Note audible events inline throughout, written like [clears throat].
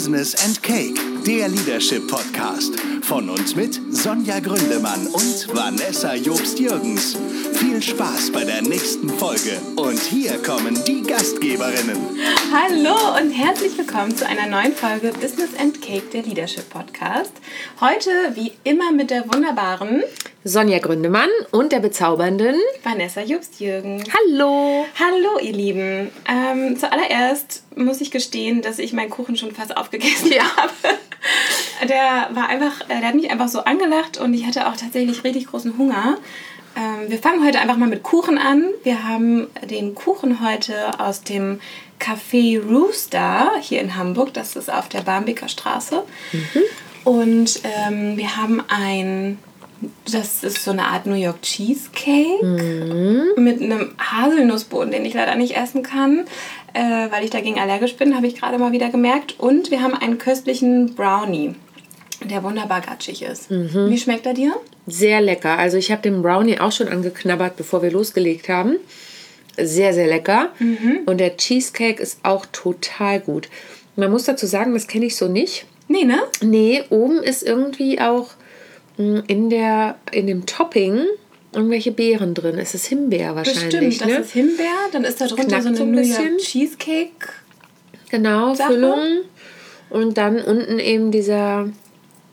Business and Cake, der Leadership Podcast. Von uns mit Sonja Gründemann und Vanessa Jobst-Jürgens. Viel Spaß bei der nächsten Folge. Und hier kommen die Gastgeberinnen. Hallo und herzlich willkommen zu einer neuen Folge Business and Cake, der Leadership Podcast. Heute wie immer mit der wunderbaren Sonja Gründemann und der bezaubernden Vanessa Jobst-Jürgens. Hallo! Hallo, ihr Lieben. Ähm, zuallererst muss ich gestehen, dass ich meinen Kuchen schon fast aufgegessen Ja. habe. Der war einfach, äh, der hat mich einfach so angelacht und ich hatte auch tatsächlich richtig großen Hunger. Ähm, wir fangen heute einfach mal mit Kuchen an. Wir haben den Kuchen heute aus dem Café Rooster hier in Hamburg. Das ist auf der Barmbeker Straße. Und ähm, wir haben ein, das ist so eine Art New York Cheesecake mit einem Haselnussboden, den ich leider nicht essen kann, äh, weil ich dagegen allergisch bin, habe ich gerade mal wieder gemerkt. Und wir haben einen köstlichen Brownie, der wunderbar gatschig ist. Wie schmeckt er dir? Sehr lecker. Also ich habe den Brownie auch schon angeknabbert, bevor wir losgelegt haben. Sehr, sehr lecker. Und der Cheesecake ist auch total gut. Man muss dazu sagen, das kenne ich so nicht. Nee, ne? Nee, oben ist irgendwie auch in, der, in dem Topping irgendwelche Beeren drin. Es ist Himbeer wahrscheinlich. Bestimmt, das ne? ist Himbeer. Dann ist da drunter Knackt so eine so ein New York bisschen. Cheesecake. Genau, Sache. Füllung. Und dann unten eben dieser,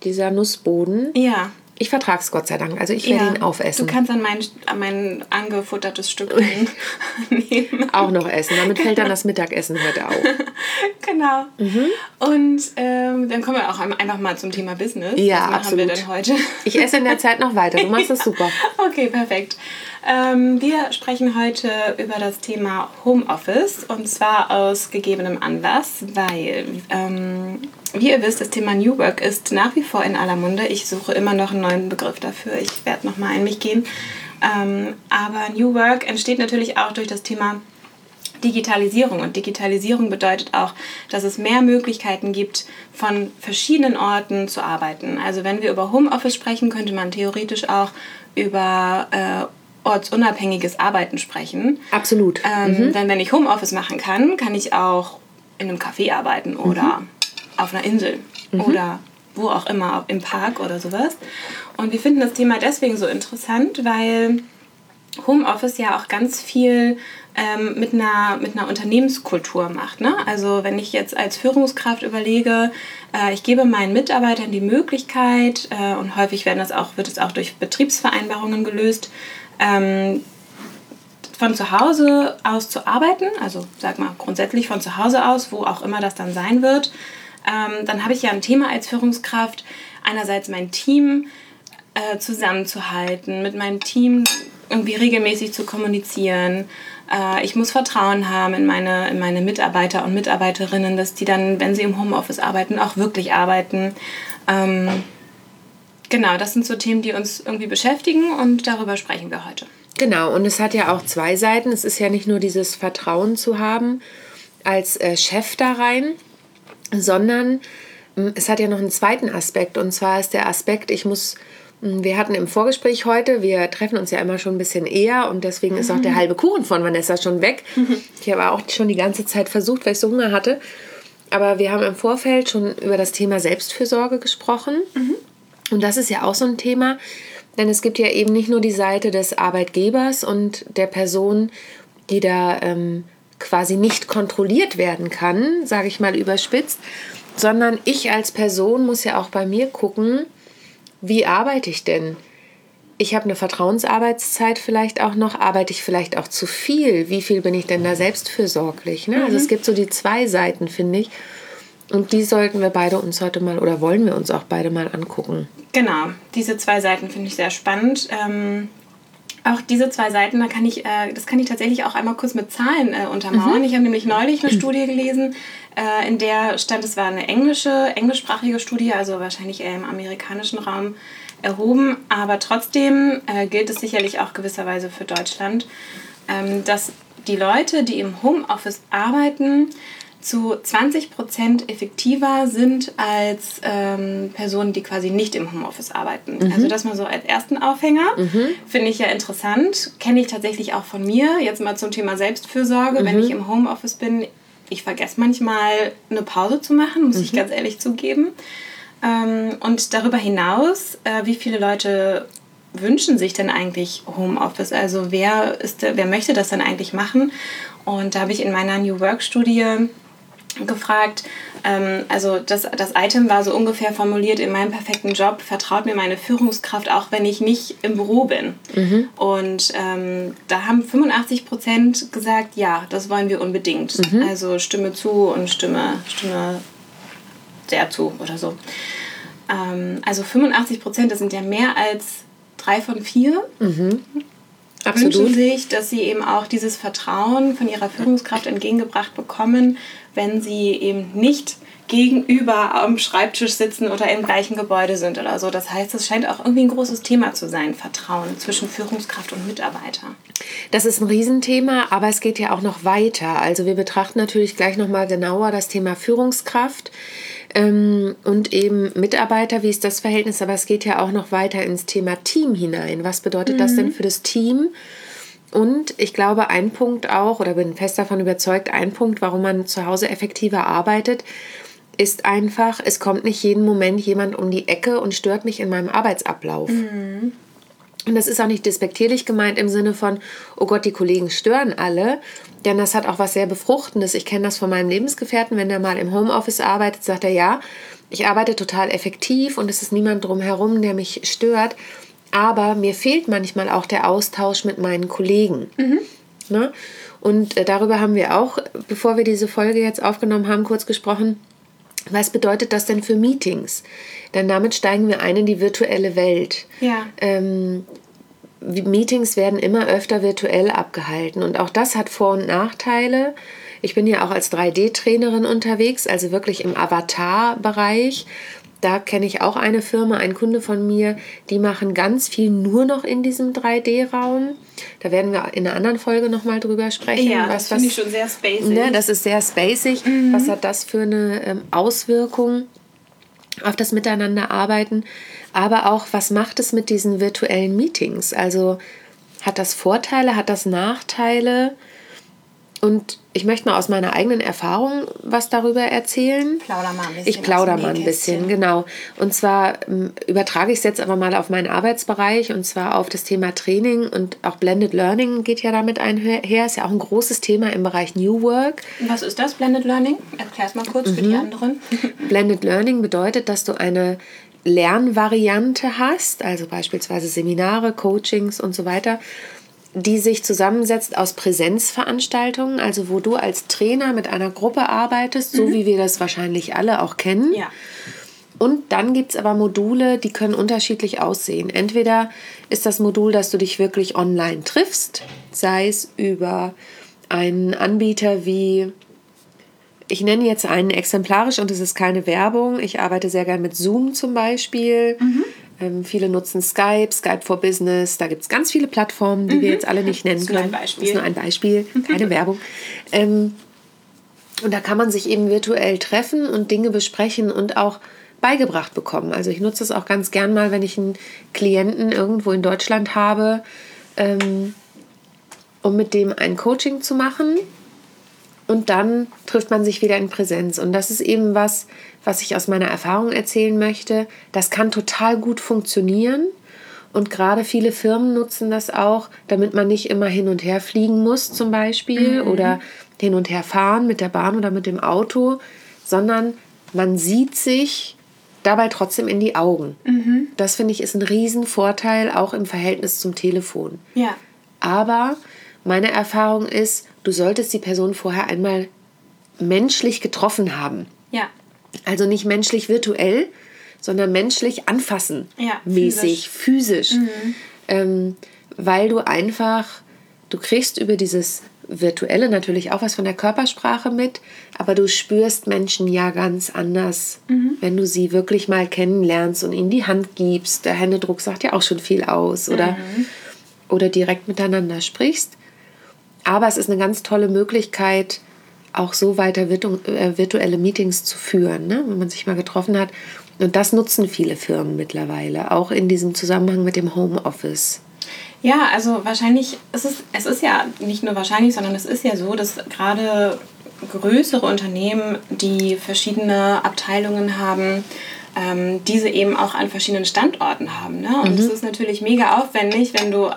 dieser Nussboden. Ja. Ich vertrage es Gott sei Dank. Also ich werde ja. ihn aufessen. Du kannst an mein, an mein angefuttertes Stück [laughs] nehmen. auch noch essen. Damit fällt dann das Mittagessen heute auf. [laughs] Genau. Mhm. Und ähm, dann kommen wir auch einfach mal zum Thema Business. Ja, Was machen wir absolut. denn heute? Ich esse in der Zeit noch weiter. Du machst das super. [laughs] Okay, perfekt. Ähm, wir sprechen heute über das Thema Homeoffice und zwar aus gegebenem Anlass, weil, ähm, wie ihr wisst, das Thema New Work ist nach wie vor in aller Munde. Ich suche immer noch einen neuen Begriff dafür. Ich werde nochmal in mich gehen. Ähm, aber New Work entsteht natürlich auch durch das Thema Digitalisierung. Und Digitalisierung bedeutet auch, dass es mehr Möglichkeiten gibt, von verschiedenen Orten zu arbeiten. Also wenn wir über Homeoffice sprechen, könnte man theoretisch auch über äh, ortsunabhängiges Arbeiten sprechen. Absolut. Ähm, Denn wenn ich Homeoffice machen kann, kann ich auch in einem Café arbeiten oder auf einer Insel oder wo auch immer, im Park oder sowas. Und wir finden das Thema deswegen so interessant, weil Homeoffice ja auch ganz viel ähm, mit, einer, mit einer Unternehmenskultur macht. Ne? Also wenn ich jetzt als Führungskraft überlege, äh, ich gebe meinen Mitarbeitern die Möglichkeit, äh, und häufig werden das auch, wird es auch durch Betriebsvereinbarungen gelöst, ähm, von zu Hause aus zu arbeiten, also sag mal grundsätzlich von zu Hause aus, wo auch immer das dann sein wird, ähm, dann habe ich ja ein Thema als Führungskraft, einerseits mein Team äh, zusammenzuhalten, mit meinem Team irgendwie regelmäßig zu kommunizieren. Äh, ich muss Vertrauen haben in meine, in meine Mitarbeiter und Mitarbeiterinnen, dass die dann, wenn sie im Homeoffice arbeiten, auch wirklich arbeiten. Ähm, genau, das sind so Themen, die uns irgendwie beschäftigen und darüber sprechen wir heute. Genau, und es hat ja auch zwei Seiten. Es ist ja nicht nur dieses Vertrauen zu haben als äh, Chef da rein, sondern mh, es hat ja noch einen zweiten Aspekt. Und zwar ist der Aspekt, ich muss, mh, wir hatten im Vorgespräch heute, wir treffen uns ja immer schon ein bisschen eher und deswegen ist auch der halbe Kuchen von Vanessa schon weg. Ich habe auch schon die ganze Zeit versucht, weil ich so Hunger hatte. Aber wir haben im Vorfeld schon über das Thema Selbstfürsorge gesprochen. Und das ist ja auch so ein Thema, denn es gibt ja eben nicht nur die Seite des Arbeitgebers und der Person, die da ähm, quasi nicht kontrolliert werden kann, sage ich mal überspitzt, sondern ich als Person muss ja auch bei mir gucken, wie arbeite ich denn? Ich habe eine Vertrauensarbeitszeit vielleicht auch noch, arbeite ich vielleicht auch zu viel? Wie viel bin ich denn da selbstfürsorglich? Ne? Also es gibt so die zwei Seiten, finde ich. Und die sollten wir beide uns heute mal oder wollen wir uns auch beide mal angucken. Genau, diese zwei Seiten finde ich sehr spannend. Ähm, auch diese zwei Seiten, da kann ich, äh, das kann ich tatsächlich auch einmal kurz mit Zahlen äh, untermauern. Ich habe nämlich neulich eine [clears throat] Studie gelesen, äh, in der stand, es war eine englische, englischsprachige Studie, also wahrscheinlich eher im amerikanischen Raum erhoben, aber trotzdem äh, gilt es sicherlich auch gewisserweise für Deutschland, ähm, dass die Leute, die im Homeoffice arbeiten, zu 20% effektiver sind als ähm, Personen, die quasi nicht im Homeoffice arbeiten. Also das mal so als ersten Aufhänger. Finde ich ja interessant. Kenne ich tatsächlich auch von mir. Jetzt mal zum Thema Selbstfürsorge. Wenn ich im Homeoffice bin, ich vergesse manchmal eine Pause zu machen, muss ich ganz ehrlich zugeben. Ähm, und darüber hinaus, äh, wie viele Leute wünschen sich denn eigentlich Homeoffice? Also wer, ist, wer möchte das dann eigentlich machen? Und da habe ich in meiner New Work-Studie gefragt, ähm, also das, das Item war so ungefähr formuliert, in meinem perfekten Job vertraut mir meine Führungskraft, auch wenn ich nicht im Büro bin. Mhm. Und ähm, da haben 85 Prozent gesagt, ja, das wollen wir unbedingt. Mhm. Also Stimme zu und Stimme, Stimme sehr zu oder so. Ähm, also 85 Prozent, das sind ja mehr als drei von vier, wünschen Absolut. sich, dass sie eben auch dieses Vertrauen von ihrer Führungskraft entgegengebracht bekommen, wenn sie eben nicht gegenüber am Schreibtisch sitzen oder im gleichen Gebäude sind oder so. Das heißt, es scheint auch irgendwie ein großes Thema zu sein, Vertrauen zwischen Führungskraft und Mitarbeiter. Das ist ein Riesenthema, aber es geht ja auch noch weiter. Also wir betrachten natürlich gleich nochmal genauer das Thema Führungskraft ähm, und eben Mitarbeiter, wie ist das Verhältnis, aber es geht ja auch noch weiter ins Thema Team hinein. Was bedeutet das denn für das Team? Und ich glaube, ein Punkt auch, oder bin fest davon überzeugt, ein Punkt, warum man zu Hause effektiver arbeitet, ist einfach, es kommt nicht jeden Moment jemand um die Ecke und stört mich in meinem Arbeitsablauf. Und das ist auch nicht despektierlich gemeint im Sinne von, oh Gott, die Kollegen stören alle, denn das hat auch was sehr Befruchtendes. Ich kenne das von meinem Lebensgefährten, wenn er mal im Homeoffice arbeitet, sagt er, ja, ich arbeite total effektiv und es ist niemand drumherum, der mich stört, aber mir fehlt manchmal auch der Austausch mit meinen Kollegen. Ne? Und äh, darüber haben wir auch, bevor wir diese Folge jetzt aufgenommen haben, kurz gesprochen. Was bedeutet das denn für Meetings? Denn damit steigen wir ein in die virtuelle Welt. Ja. Ähm, Meetings werden immer öfter virtuell abgehalten und auch das hat Vor- und Nachteile. Ich bin ja auch als 3D-Trainerin unterwegs, also wirklich im Avatar-Bereich. Da kenne ich auch eine Firma, ein Kunde von mir, die machen ganz viel nur noch in diesem 3D-Raum. Da werden wir in einer anderen Folge nochmal drüber sprechen. Ja, was das finde ich schon sehr spacig. Ne, das ist sehr spacig. Was hat das für eine ähm, Auswirkung auf das Miteinanderarbeiten? Aber auch, was macht es mit diesen virtuellen Meetings? Also hat das Vorteile, hat das Nachteile? Und ich möchte mal aus meiner eigenen Erfahrung was darüber erzählen. Plauder mal ein bisschen Ich plauder mal ein bisschen, genau. Und zwar ähm, übertrage ich es jetzt aber mal auf meinen Arbeitsbereich und zwar auf das Thema Training und auch Blended Learning geht ja damit einher. Ist ja auch ein großes Thema im Bereich New Work. Was ist das, Blended Learning? Erklär es mal kurz für die Mhm. anderen. [laughs] [laughs] Blended Learning bedeutet, dass du eine Lernvariante hast, also beispielsweise Seminare, Coachings und so weiter, die sich zusammensetzt aus Präsenzveranstaltungen, also wo du als Trainer mit einer Gruppe arbeitest, so wie wir das wahrscheinlich alle auch kennen. Ja. Und dann gibt es aber Module, die können unterschiedlich aussehen. Entweder ist das Modul, dass du dich wirklich online triffst, sei es über einen Anbieter wie, ich nenne jetzt einen exemplarisch und es ist keine Werbung. Ich arbeite sehr gern mit Zoom zum Beispiel. Ähm, viele nutzen Skype, Skype for Business. Da gibt es ganz viele Plattformen, die wir jetzt alle nicht nennen ist nur ein können. Beispiel. Das ist nur ein Beispiel, [laughs] keine Werbung. Ähm, und da kann man sich eben virtuell treffen und Dinge besprechen und auch beigebracht bekommen. Also ich nutze das auch ganz gern mal, wenn ich einen Klienten irgendwo in Deutschland habe, ähm, um mit dem ein Coaching zu machen. Und dann trifft man sich wieder in Präsenz. Und das ist eben was, was ich aus meiner Erfahrung erzählen möchte. Das kann total gut funktionieren. Und gerade viele Firmen nutzen das auch, damit man nicht immer hin und her fliegen muss, zum Beispiel, oder hin und her fahren mit der Bahn oder mit dem Auto, sondern man sieht sich dabei trotzdem in die Augen. Das finde ich ist ein Riesenvorteil, auch im Verhältnis zum Telefon. Ja. Aber meine Erfahrung ist, du solltest die Person vorher einmal menschlich getroffen haben. Ja. Also nicht menschlich virtuell, sondern menschlich anfassen. Ja, mäßig, physisch. Ähm, weil du einfach, du kriegst über dieses Virtuelle natürlich auch was von der Körpersprache mit, aber du spürst Menschen ja ganz anders, wenn du sie wirklich mal kennenlernst und ihnen die Hand gibst. Der Händedruck sagt ja auch schon viel aus. Oder, oder direkt miteinander sprichst. Aber es ist eine ganz tolle Möglichkeit, auch so weiter virtu äh, virtuelle Meetings zu führen, ne? wenn man sich mal getroffen hat. Und das nutzen viele Firmen mittlerweile, auch in diesem Zusammenhang mit dem Homeoffice. Ja, also wahrscheinlich ist es, es ist ja nicht nur wahrscheinlich, sondern es ist ja so, dass gerade größere Unternehmen, die verschiedene Abteilungen haben, ähm, diese eben auch an verschiedenen Standorten haben. Ne? Und es ist natürlich mega aufwendig, wenn du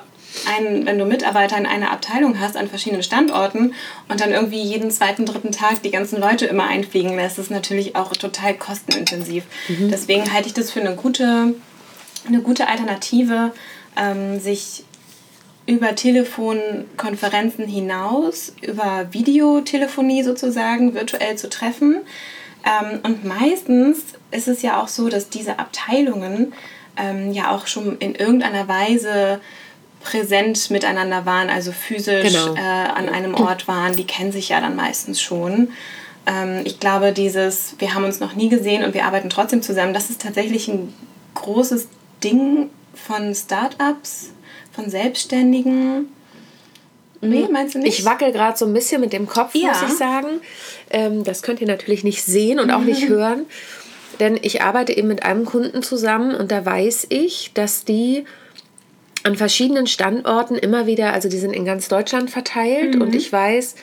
ein, wenn du Mitarbeiter in einer Abteilung hast an verschiedenen Standorten und dann irgendwie jeden zweiten, dritten Tag die ganzen Leute immer einfliegen lässt, ist natürlich auch total kostenintensiv. Deswegen halte ich das für eine gute, eine gute Alternative, ähm, sich über Telefonkonferenzen hinaus, über Videotelefonie sozusagen, virtuell zu treffen. Ähm, und meistens ist es ja auch so, dass diese Abteilungen ähm, ja auch schon in irgendeiner Weise präsent miteinander waren, also physisch Genau. äh, an einem Ort waren. Die kennen sich ja dann meistens schon. Ähm, ich glaube, dieses, wir haben uns noch nie gesehen und wir arbeiten trotzdem zusammen, das ist tatsächlich ein großes Ding von Startups, von Selbstständigen. Nee, meinst du nicht? Ich wackel gerade so ein bisschen mit dem Kopf, muss Ja. ich sagen. Ähm, das könnt ihr natürlich nicht sehen und auch nicht [laughs] hören. Denn ich arbeite eben mit einem Kunden zusammen und da weiß ich, dass die an verschiedenen Standorten immer wieder, also die sind in ganz Deutschland verteilt und ich weiß,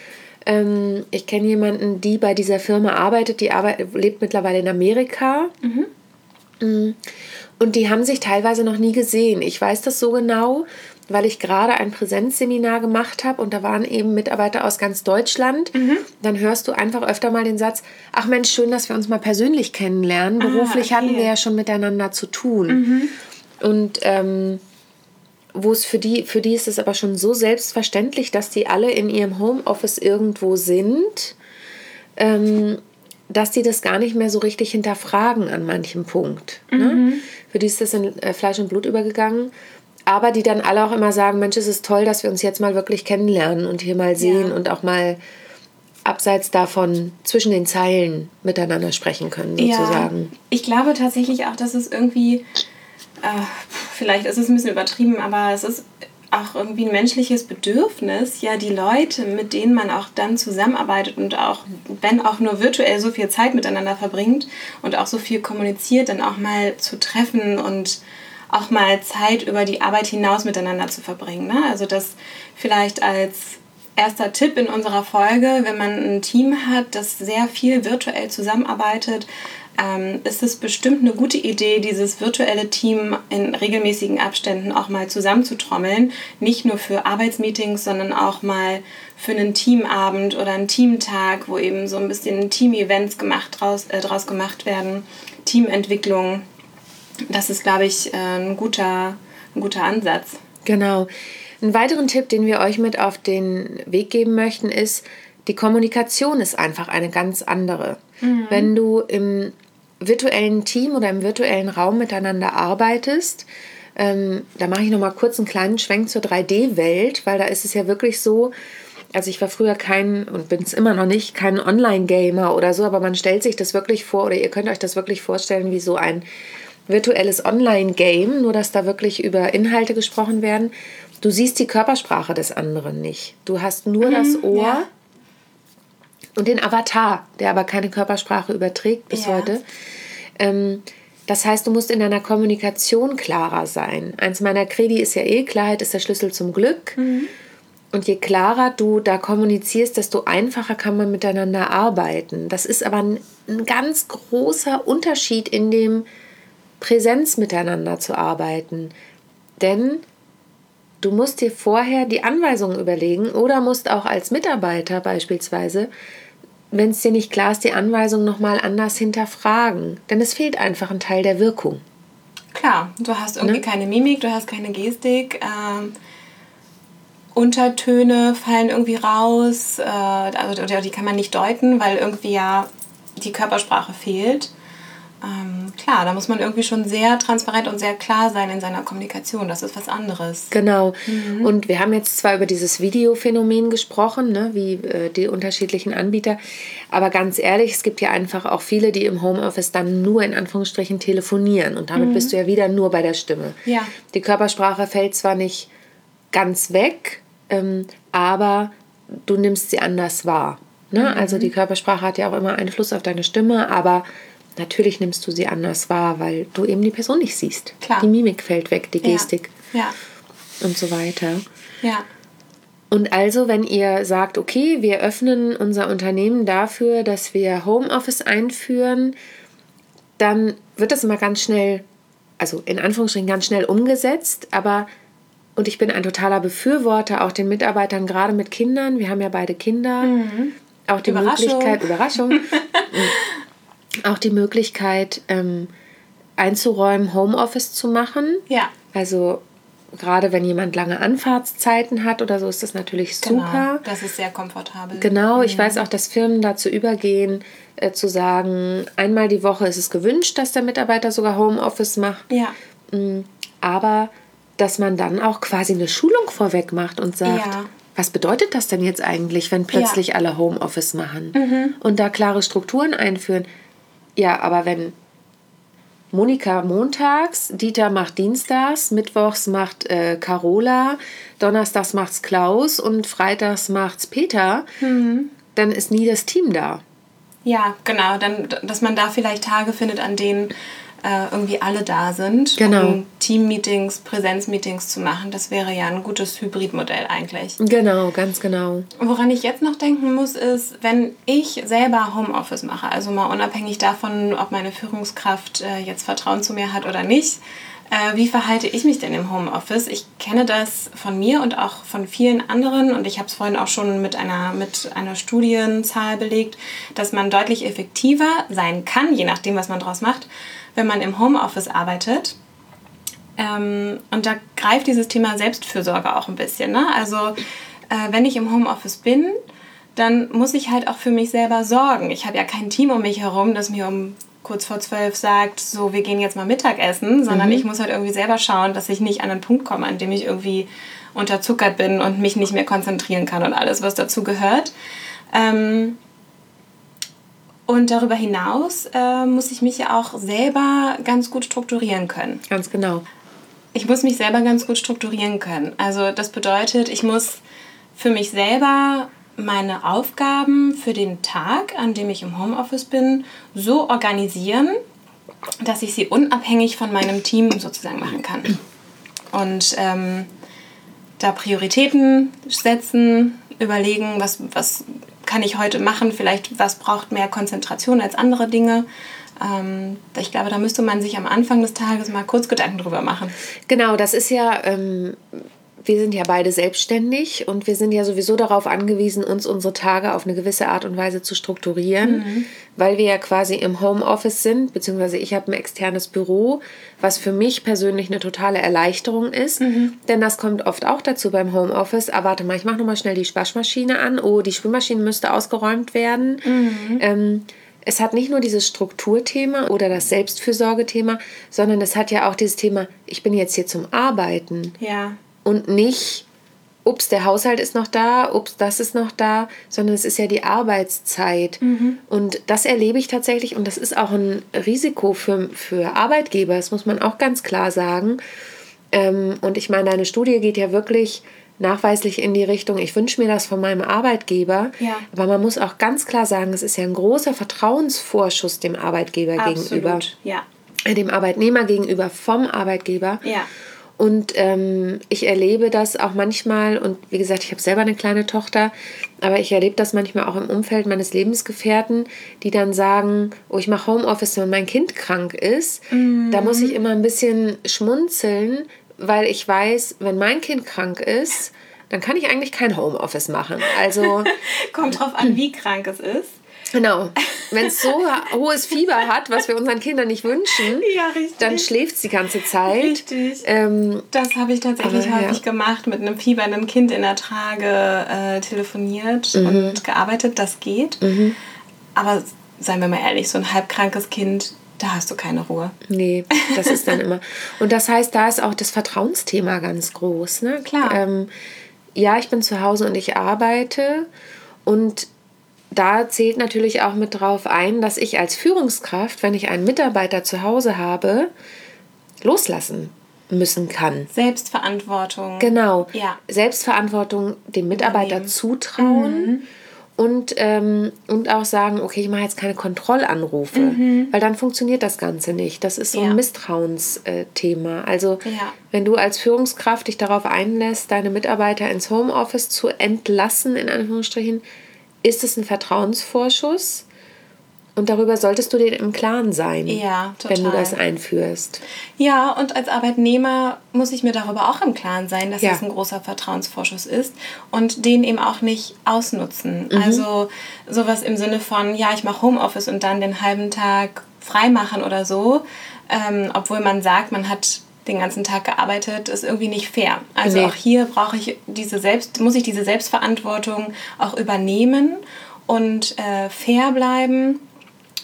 ähm, ich kenne jemanden, die bei dieser Firma arbeitet, die arbeit, lebt mittlerweile in Amerika. Mm. Und die haben sich teilweise noch nie gesehen. Ich weiß das so genau, weil ich gerade ein Präsenzseminar gemacht habe und da waren eben Mitarbeiter aus ganz Deutschland. Dann hörst du einfach öfter mal den Satz, ach Mensch, schön, dass wir uns mal persönlich kennenlernen. Beruflich hatten okay. wir ja schon miteinander zu tun. Und ähm, wo es für die, für die ist es aber schon so selbstverständlich, dass die alle in ihrem Homeoffice irgendwo sind, ähm, dass die das gar nicht mehr so richtig hinterfragen an manchem Punkt. Ne? Für die ist das in äh, Fleisch und Blut übergegangen. Aber die dann alle auch immer sagen, Mensch, es ist toll, dass wir uns jetzt mal wirklich kennenlernen und hier mal sehen Ja. und auch mal abseits davon zwischen den Zeilen miteinander sprechen können, sozusagen. Ja, ich glaube tatsächlich auch, dass es irgendwie, äh, vielleicht ist es ein bisschen übertrieben, aber es ist auch irgendwie ein menschliches Bedürfnis, ja, die Leute, mit denen man auch dann zusammenarbeitet und auch, wenn auch nur virtuell so viel Zeit miteinander verbringt und auch so viel kommuniziert, dann auch mal zu treffen und auch mal Zeit über die Arbeit hinaus miteinander zu verbringen. Ne? Also das vielleicht als erster Tipp in unserer Folge, wenn man ein Team hat, das sehr viel virtuell zusammenarbeitet, ähm, ist es bestimmt eine gute Idee, dieses virtuelle Team in regelmäßigen Abständen auch mal zusammenzutrommeln. Nicht nur für Arbeitsmeetings, sondern auch mal für einen Teamabend oder einen Teamtag, wo eben so ein bisschen Team-Events gemacht, draus, äh, draus gemacht werden, Teamentwicklung. Das ist, glaube ich, äh, ein, guter, ein guter Ansatz. Genau. Einen weiteren Tipp, den wir euch mit auf den Weg geben möchten, ist, die Kommunikation ist einfach eine ganz andere. Wenn du im virtuellen Team oder im virtuellen Raum miteinander arbeitest, ähm, da mache ich noch mal kurz einen kleinen Schwenk zur 3D-Welt, weil da ist es ja wirklich so, also ich war früher kein und bin es immer noch nicht, kein Online-Gamer oder so, aber man stellt sich das wirklich vor oder ihr könnt euch das wirklich vorstellen wie so ein virtuelles Online-Game, nur dass da wirklich über Inhalte gesprochen werden. Du siehst die Körpersprache des anderen nicht. Du hast nur das Ohr ja. Und den Avatar, der aber keine Körpersprache überträgt bis Ja. heute. Ähm, das heißt, du musst in deiner Kommunikation klarer sein. Eins meiner Credi ist ja eh, Klarheit ist der Schlüssel zum Glück. Und je klarer du da kommunizierst, desto einfacher kann man miteinander arbeiten. Das ist aber ein, ein ganz großer Unterschied in dem Präsenz miteinander zu arbeiten. Denn du musst dir vorher die Anweisungen überlegen oder musst auch als Mitarbeiter beispielsweise, wenn es dir nicht klar ist, die Anweisung nochmal anders hinterfragen. Denn es fehlt einfach ein Teil der Wirkung. Klar, du hast irgendwie Ne? keine Mimik, du hast keine Gestik. Ähm, Untertöne fallen irgendwie raus, äh, also oder die kann man nicht deuten, weil irgendwie ja die Körpersprache fehlt. Ähm, klar, da muss man irgendwie schon sehr transparent und sehr klar sein in seiner Kommunikation. Das ist was anderes. Genau. Und wir haben jetzt zwar über dieses Videophänomen gesprochen, ne, wie äh, die unterschiedlichen Anbieter, aber ganz ehrlich, es gibt ja einfach auch viele, die im Homeoffice dann nur in Anführungsstrichen telefonieren und damit bist du ja wieder nur bei der Stimme. Ja. Die Körpersprache fällt zwar nicht ganz weg, ähm, aber du nimmst sie anders wahr. Ne? Also die Körpersprache hat ja auch immer Einfluss auf deine Stimme, aber natürlich nimmst du sie anders wahr, weil du eben die Person nicht siehst. Klar. Die Mimik fällt weg, die Ja. Gestik Ja, und so weiter. ja. Und also, wenn ihr sagt, okay, wir öffnen unser Unternehmen dafür, dass wir Homeoffice einführen, dann wird das immer ganz schnell, also in Anführungsstrichen ganz schnell umgesetzt. Aber, und ich bin ein totaler Befürworter, auch den Mitarbeitern, gerade mit Kindern, wir haben ja beide Kinder, mhm. auch die Überraschung. Möglichkeit, Überraschung, [laughs] auch die Möglichkeit ähm, einzuräumen, Homeoffice zu machen. Ja. Also gerade wenn jemand lange Anfahrtszeiten hat oder so, ist das natürlich genau, super. Genau, das ist sehr komfortabel. Genau, ich mhm. weiß auch, dass Firmen dazu übergehen, äh, zu sagen, einmal die Woche ist es gewünscht, dass der Mitarbeiter sogar Homeoffice macht. Ja. Mm, aber dass man dann auch quasi eine Schulung vorweg macht und sagt, ja. was bedeutet das denn jetzt eigentlich, wenn plötzlich ja. alle Homeoffice machen? Mhm. Und da klare Strukturen einführen. Ja, aber wenn Monika montags, Dieter macht dienstags, mittwochs macht äh, Carola, donnerstags macht's Klaus und freitags macht's Peter, mhm. dann ist nie das Team da. Ja, genau, dann, dass man da vielleicht Tage findet, an denen äh, irgendwie alle da sind, genau. um Team-Meetings, Präsenz-Meetings zu machen. Das wäre ja ein gutes Hybridmodell eigentlich. Genau, ganz genau. Woran ich jetzt noch denken muss, ist, wenn ich selber Homeoffice mache, also mal unabhängig davon, ob meine Führungskraft äh, jetzt Vertrauen zu mir hat oder nicht, äh, wie verhalte ich mich denn im Homeoffice? Ich kenne das von mir und auch von vielen anderen und ich habe es vorhin auch schon mit einer, mit einer Studienzahl belegt, dass man deutlich effektiver sein kann, je nachdem, was man draus macht, wenn man im Homeoffice arbeitet. Ähm, und da greift dieses Thema Selbstfürsorge auch ein bisschen. Ne? Also äh, wenn ich im Homeoffice bin, dann muss ich halt auch für mich selber sorgen. Ich habe ja kein Team um mich herum, das mir um kurz vor zwölf sagt, so wir gehen jetzt mal Mittagessen, sondern mhm. ich muss halt irgendwie selber schauen, dass ich nicht an einen Punkt komme, an dem ich irgendwie unterzuckert bin und mich nicht mehr konzentrieren kann und alles, was dazu gehört. Ähm, und darüber hinaus äh, muss ich mich ja auch selber ganz gut strukturieren können. Ganz genau. Ich muss mich selber ganz gut strukturieren können. Also das bedeutet, ich muss für mich selber meine Aufgaben für den Tag, an dem ich im Homeoffice bin, so organisieren, dass ich sie unabhängig von meinem Team sozusagen machen kann. Und ähm, da Prioritäten setzen, überlegen, was, was kann ich heute machen, vielleicht was braucht mehr Konzentration als andere Dinge. Ähm, ich glaube, da müsste man sich am Anfang des Tages mal kurz Gedanken drüber machen. Genau, das ist ja, ähm, wir sind ja beide selbstständig und wir sind ja sowieso darauf angewiesen, uns unsere Tage auf eine gewisse Art und Weise zu strukturieren, mhm. weil wir ja quasi im Homeoffice sind, beziehungsweise ich habe ein externes Büro, was für mich persönlich eine totale Erleichterung ist, mhm. denn das kommt oft auch dazu beim Homeoffice. Ah, warte mal, ich mache nochmal schnell die Waschmaschine an. Oh, die Spülmaschine müsste ausgeräumt werden. Mhm. Ähm, es hat nicht nur dieses Strukturthema oder das Selbstfürsorgethema, sondern es hat ja auch dieses Thema, ich bin jetzt hier zum Arbeiten. Ja und nicht, ups, der Haushalt ist noch da, ups, das ist noch da, sondern es ist ja die Arbeitszeit. Mhm. Und das erlebe ich tatsächlich und das ist auch ein Risiko für, für Arbeitgeber, das muss man auch ganz klar sagen. Ähm, und ich meine, deine Studie geht ja wirklich nachweislich in die Richtung, ich wünsche mir das von meinem Arbeitgeber. Ja. Aber man muss auch ganz klar sagen, es ist ja ein großer Vertrauensvorschuss dem Arbeitgeber Absolut. gegenüber. Ja. Äh, dem Arbeitnehmer gegenüber vom Arbeitgeber. Ja. Und ähm, ich erlebe das auch manchmal, und wie gesagt, ich habe selber eine kleine Tochter, aber ich erlebe das manchmal auch im Umfeld meines Lebensgefährten, die dann sagen, oh, ich mache Homeoffice, wenn mein Kind krank ist. Mhm. Da muss ich immer ein bisschen schmunzeln, weil ich weiß, wenn mein Kind krank ist, dann kann ich eigentlich kein Homeoffice machen. Also [laughs] kommt drauf an, wie krank es ist. Genau. Wenn es so hohes Fieber hat, was wir unseren Kindern nicht wünschen, ja, dann schläft es die ganze Zeit. Richtig. Ähm, das habe ich tatsächlich aber, häufig ja. gemacht, mit einem fiebernden Kind in der Trage äh, telefoniert mhm. und gearbeitet. Das geht. Mhm. Aber seien wir mal ehrlich, so ein halbkrankes Kind, da hast du keine Ruhe. Nee, das ist dann immer. Und das heißt, da ist auch das Vertrauensthema ganz groß. Ne? Klar. Ähm, ja, ich bin zu Hause und ich arbeite und da zählt natürlich auch mit drauf ein, dass ich als Führungskraft, wenn ich einen Mitarbeiter zu Hause habe, loslassen müssen kann. Selbstverantwortung. Genau. Ja. Selbstverantwortung dem Mitarbeiter zutrauen. Mhm. und, ähm, und auch sagen, okay, ich mache jetzt keine Kontrollanrufe, weil dann funktioniert das Ganze nicht. Das ist so ein Ja. Misstrauensthema. Also Ja. wenn du als Führungskraft dich darauf einlässt, deine Mitarbeiter ins Homeoffice zu entlassen, in Anführungsstrichen, ist es ein Vertrauensvorschuss. Und darüber solltest du dir im Klaren sein, Ja, wenn du das einführst. Ja, und als Arbeitnehmer muss ich mir darüber auch im Klaren sein, dass Ja. es ein großer Vertrauensvorschuss ist und den eben auch nicht ausnutzen. Mhm. Also sowas im Sinne von, ja, ich mache Homeoffice und dann den halben Tag freimachen oder so, ähm, obwohl man sagt, man hat den ganzen Tag gearbeitet, ist irgendwie nicht fair. Also Nee. auch hier brauche ich diese Selbst, muss ich diese Selbstverantwortung auch übernehmen und äh, fair bleiben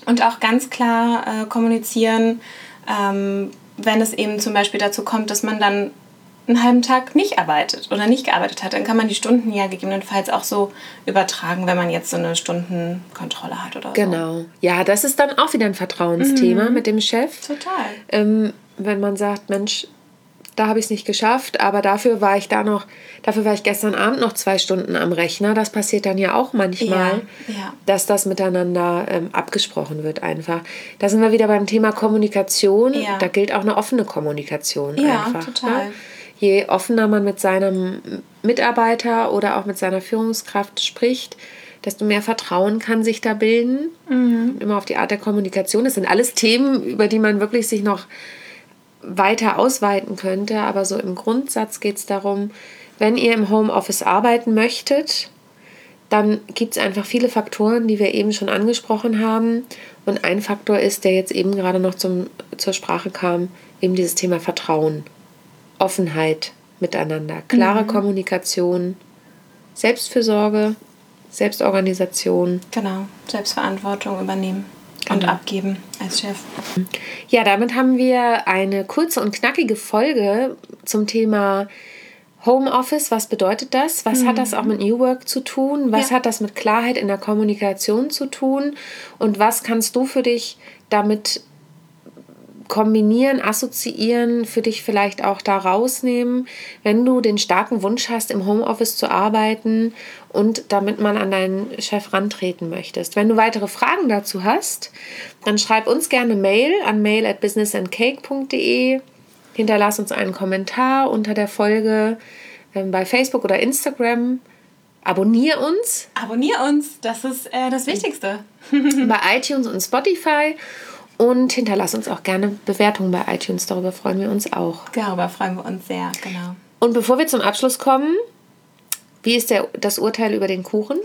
und auch ganz klar äh, kommunizieren, ähm, wenn es eben zum Beispiel dazu kommt, dass man dann einen halben Tag nicht arbeitet oder nicht gearbeitet hat, dann kann man die Stunden ja gegebenenfalls auch so übertragen, wenn man jetzt so eine Stundenkontrolle hat oder so. Genau. Ja, das ist dann auch wieder ein Vertrauensthema mit dem Chef. Total. ähm, wenn man sagt, Mensch, da habe ich es nicht geschafft, aber dafür war ich da noch, dafür war ich gestern Abend noch zwei Stunden am Rechner. Das passiert dann ja auch manchmal, Ja, ja. dass das miteinander ähm, abgesprochen wird einfach. Da sind wir wieder beim Thema Kommunikation. Ja. Da gilt auch eine offene Kommunikation Ja, einfach. total. Ne? Je offener man mit seinem Mitarbeiter oder auch mit seiner Führungskraft spricht, desto mehr Vertrauen kann sich da bilden. Mhm. Immer auf die Art der Kommunikation. Das sind alles Themen, über die man wirklich sich noch weiter ausweiten könnte. Aber so im Grundsatz geht es darum, wenn ihr im Homeoffice arbeiten möchtet, dann gibt es einfach viele Faktoren, die wir eben schon angesprochen haben. Und ein Faktor ist, der jetzt eben gerade noch zum, zur Sprache kam, eben dieses Thema Vertrauen, Offenheit miteinander, klare Kommunikation, Selbstfürsorge, Selbstorganisation. Genau. Selbstverantwortung übernehmen und abgeben als Chef. Ja, damit haben wir eine kurze und knackige Folge zum Thema Homeoffice. Was bedeutet das? Was hat das auch mit New Work zu tun? Was Ja. hat das mit Klarheit in der Kommunikation zu tun? Und was kannst du für dich damit kombinieren, assoziieren, für dich vielleicht auch da rausnehmen, wenn du den starken Wunsch hast, im Homeoffice zu arbeiten und damit mal an deinen Chef rantreten möchtest. Wenn du weitere Fragen dazu hast, dann schreib uns gerne Mail an mail at businessandcake.de. Hinterlass uns einen Kommentar unter der Folge ähm, bei Facebook oder Instagram. Abonnier uns Abonnier uns, das ist äh, das Wichtigste. bei iTunes und Spotify und hinterlass uns auch gerne Bewertungen bei iTunes. Darüber freuen wir uns auch. Darüber freuen wir uns sehr, genau. Und bevor wir zum Abschluss kommen, wie ist der, das Urteil über den Kuchen?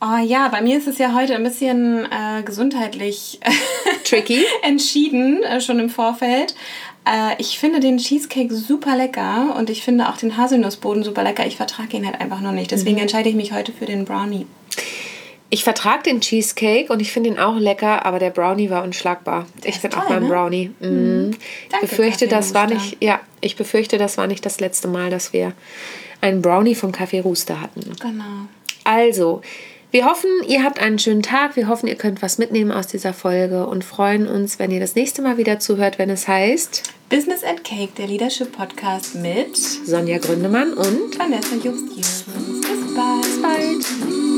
Oh ja, bei mir ist es ja heute ein bisschen äh, gesundheitlich [laughs] Tricky. entschieden, äh, schon im Vorfeld. Äh, ich finde den Cheesecake super lecker und ich finde auch den Haselnussboden super lecker. Ich vertrage ihn halt einfach noch nicht. Deswegen entscheide ich mich heute für den Brownie. Ich vertrage den Cheesecake und ich finde ihn auch lecker, aber der Brownie war unschlagbar. Ich ist finde auch toll, meinen ne? Brownie. Mm. Ich Danke, befürchte, das war Kaffee nicht, ja, ich befürchte, das war nicht das letzte Mal, dass wir einen Brownie vom Café Rooster hatten. Genau. Also, wir hoffen, ihr habt einen schönen Tag. Wir hoffen, ihr könnt was mitnehmen aus dieser Folge und freuen uns, wenn ihr das nächste Mal wieder zuhört, wenn es heißt Business and Cake, der Leadership Podcast mit Sonja Gründemann und Vanessa Jobst-Jürgens. Bis bald. bald.